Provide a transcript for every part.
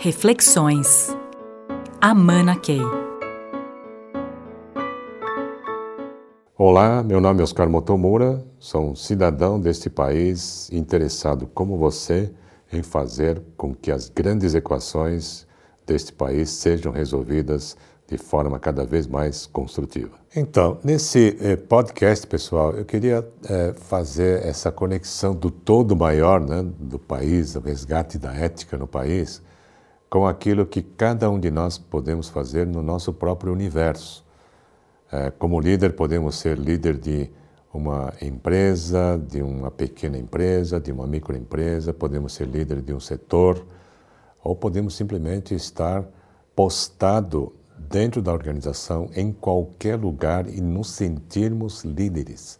Reflexões. Amana Key. Olá, meu nome é Oscar Motomura, sou um cidadão deste país interessado como você em fazer com que as grandes equações deste país sejam resolvidas de forma cada vez mais construtiva. Então, nesse eh, podcast, pessoal, eu queria eh, fazer essa conexão do todo maior né, do país, o resgate da ética no país, com aquilo que cada um de nós podemos fazer no nosso próprio universo. Eh, como líder, podemos ser líder de uma empresa, de uma pequena empresa, de uma microempresa, podemos ser líder de um setor, ou podemos simplesmente estar postado dentro da organização, em qualquer lugar e nos sentirmos líderes,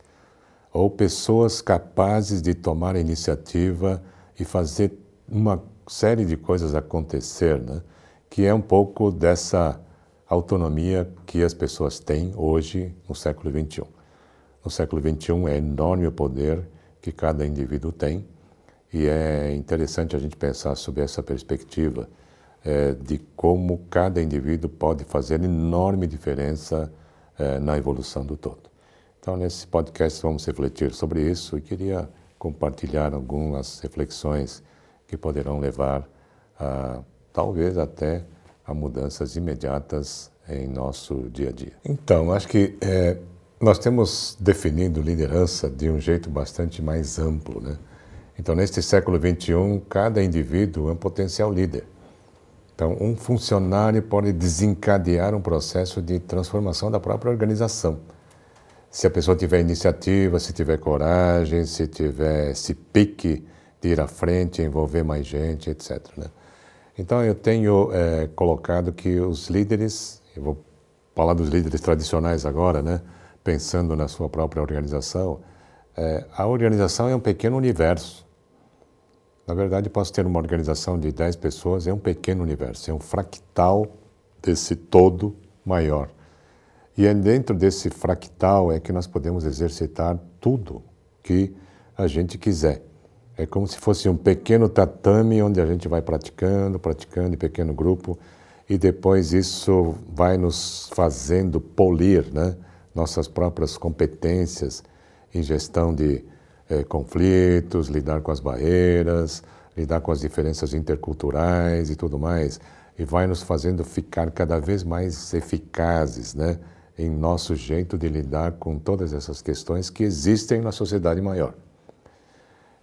ou pessoas capazes de tomar iniciativa e fazer uma série de coisas acontecer, né? que é um pouco dessa autonomia que as pessoas têm hoje no século XXI. No século XXI é enorme o poder que cada indivíduo tem e é interessante a gente pensar sobre essa perspectiva é, de como cada indivíduo pode fazer enorme diferença é, na evolução do todo. Então, nesse podcast, vamos refletir sobre isso e queria compartilhar algumas reflexões que poderão levar a, talvez até a mudanças imediatas em nosso dia a dia. Então, acho que é, nós temos definido liderança de um jeito bastante mais amplo, né? Então, neste século XXI, cada indivíduo é um potencial líder. Então, um funcionário pode desencadear um processo de transformação da própria organização. Se a pessoa tiver iniciativa, se tiver coragem, se tiver esse pique ir à frente, envolver mais gente, etc. Né? Então, eu tenho é, colocado que os líderes, eu vou falar dos líderes tradicionais agora, né? pensando na sua própria organização, é, a organização é um pequeno universo na verdade, posso ter uma organização de 10 pessoas, é um pequeno universo, é um fractal desse todo maior. E é dentro desse fractal é que nós podemos exercitar tudo que a gente quiser. É como se fosse um pequeno tatame onde a gente vai praticando, praticando em pequeno grupo, e depois isso vai nos fazendo polir né? nossas próprias competências em gestão de é, conflitos, lidar com as barreiras, lidar com as diferenças interculturais e tudo mais, e vai nos fazendo ficar cada vez mais eficazes, né, em nosso jeito de lidar com todas essas questões que existem na sociedade maior.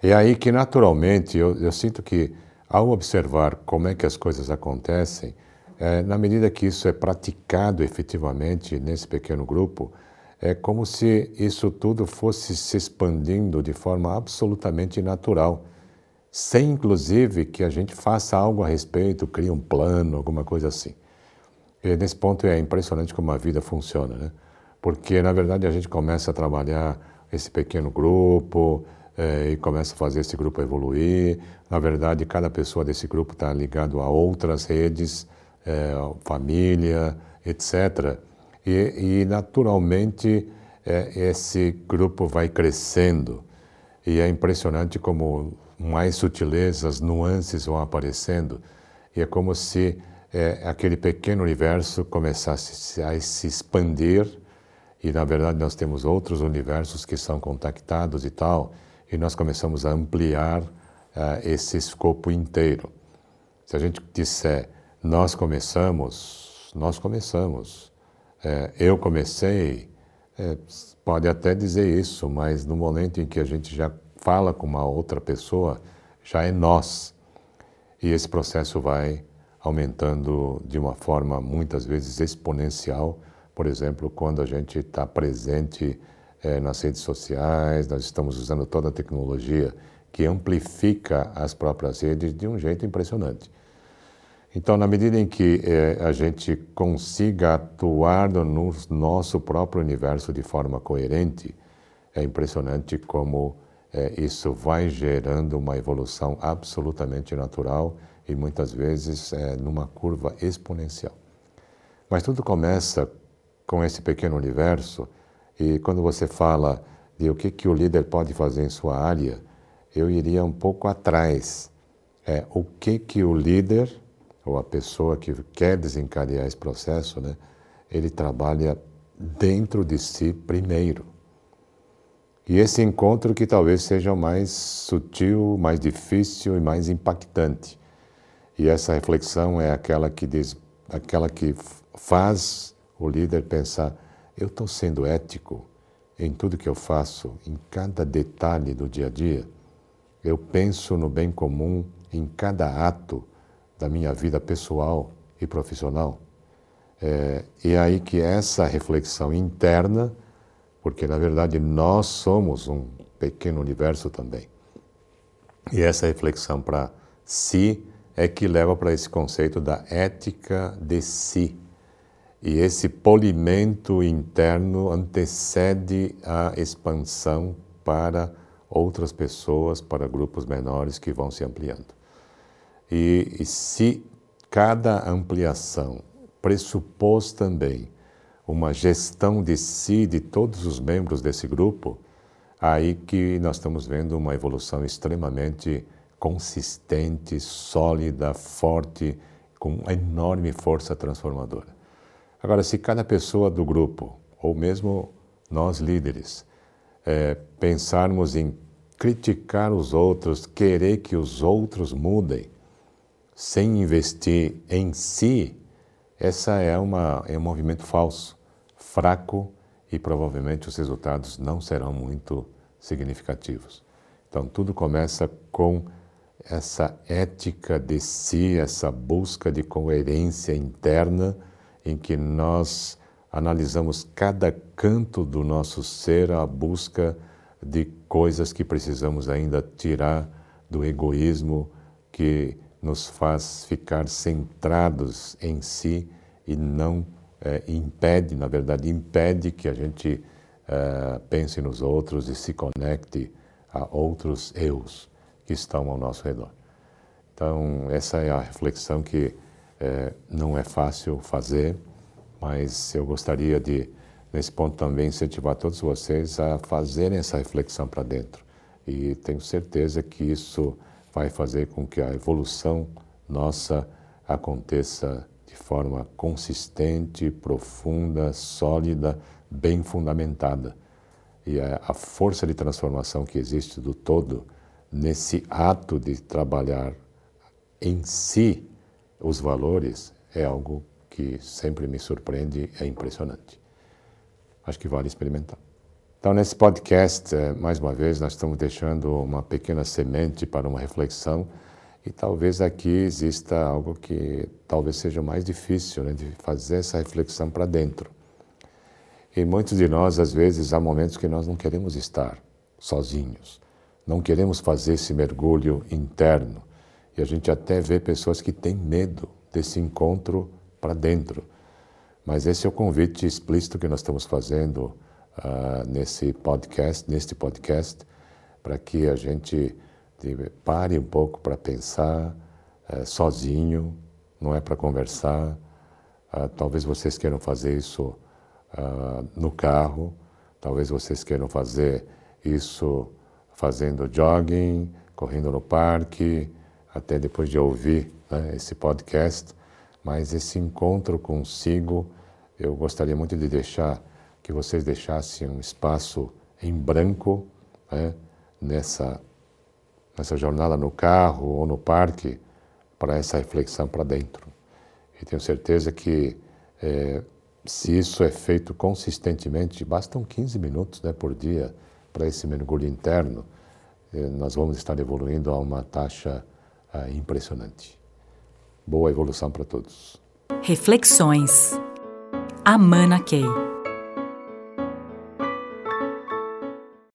É aí que, naturalmente, eu, eu sinto que, ao observar como é que as coisas acontecem, é, na medida que isso é praticado efetivamente nesse pequeno grupo, é como se isso tudo fosse se expandindo de forma absolutamente natural, sem inclusive que a gente faça algo a respeito, crie um plano, alguma coisa assim. E nesse ponto é impressionante como a vida funciona, né? Porque na verdade a gente começa a trabalhar esse pequeno grupo é, e começa a fazer esse grupo evoluir. Na verdade, cada pessoa desse grupo está ligado a outras redes, é, família, etc. E, e naturalmente, é, esse grupo vai crescendo. E é impressionante como mais sutilezas, nuances vão aparecendo. E é como se aquele pequeno universo começasse a se expandir. E, na verdade, nós temos outros universos que são contactados e tal. E nós começamos a ampliar uh, esse escopo inteiro. Se a gente disser, nós começamos, nós começamos é, eu comecei, é, pode até dizer isso, mas no momento em que a gente já fala com uma outra pessoa, já é nós. E esse processo vai aumentando de uma forma muitas vezes exponencial. Por exemplo, quando a gente está presente é, nas redes sociais, nós estamos usando toda a tecnologia que amplifica as próprias redes de um jeito impressionante. Então, na medida em que eh, a gente consiga atuar no nosso próprio universo de forma coerente, é impressionante como eh, isso vai gerando uma evolução absolutamente natural e muitas vezes eh, numa curva exponencial. Mas tudo começa com esse pequeno universo e quando você fala de o que, que o líder pode fazer em sua área, eu iria um pouco atrás. É, o que, que o líder ou a pessoa que quer desencadear esse processo, né, ele trabalha dentro de si primeiro. E esse encontro que talvez seja o mais sutil, mais difícil e mais impactante. E essa reflexão é aquela que diz, aquela que faz o líder pensar: eu estou sendo ético em tudo que eu faço, em cada detalhe do dia a dia. Eu penso no bem comum em cada ato da minha vida pessoal e profissional. É, e é aí que essa reflexão interna porque na verdade nós somos um pequeno universo também. E essa reflexão para si é que leva para esse conceito da ética de si. E esse polimento interno antecede a expansão para outras pessoas, para grupos menores que vão se ampliando. E, e se cada ampliação pressupôs também uma gestão de si, de todos os membros desse grupo, aí que nós estamos vendo uma evolução extremamente consistente, sólida, forte, com enorme força transformadora. Agora, se cada pessoa do grupo, ou mesmo nós líderes, é, pensarmos em criticar os outros, querer que os outros mudem, sem investir em si, essa é, uma, é um movimento falso fraco e provavelmente os resultados não serão muito significativos. Então, tudo começa com essa ética de si, essa busca de coerência interna, em que nós analisamos cada canto do nosso ser à busca de coisas que precisamos ainda tirar do egoísmo que nos faz ficar centrados em si e não é, impede, na verdade, impede que a gente é, pense nos outros e se conecte a outros eus que estão ao nosso redor. Então, essa é a reflexão que é, não é fácil fazer, mas eu gostaria de, nesse ponto também, incentivar todos vocês a fazerem essa reflexão para dentro. E tenho certeza que isso vai fazer com que a evolução nossa aconteça de forma consistente, profunda, sólida, bem fundamentada. E a, força de transformação que existe do todo nesse ato de trabalhar em si os valores é algo que sempre me surpreende, é impressionante. Acho que vale experimentar. Então, nesse podcast, eh, mais uma vez, nós estamos deixando uma pequena semente para uma reflexão e talvez aqui exista algo que talvez seja mais difícil, né, de fazer essa reflexão para dentro. E muitos de nós, às vezes, há momentos que nós não queremos estar sozinhos, não queremos fazer esse mergulho interno. E a gente até vê pessoas que têm medo desse encontro para dentro. Mas esse é o convite explícito que nós estamos fazendo uh, nesse podcast, neste podcast, para que a gente pare um pouco para pensar é, sozinho, não é para conversar. Ah, talvez vocês queiram fazer isso ah, no carro, talvez vocês queiram fazer isso fazendo jogging, correndo no parque, até depois de ouvir né, esse podcast. Mas esse encontro consigo, eu gostaria muito de deixar que vocês deixassem um espaço em branco né, nessa nessa jornada no carro ou no parque para essa reflexão para dentro. E tenho certeza que é, se isso é feito consistentemente, bastam 15 minutos né, por dia para esse mergulho interno, é, nós vamos estar evoluindo a uma taxa é, impressionante. Boa evolução para todos. Reflexões. Amana Key.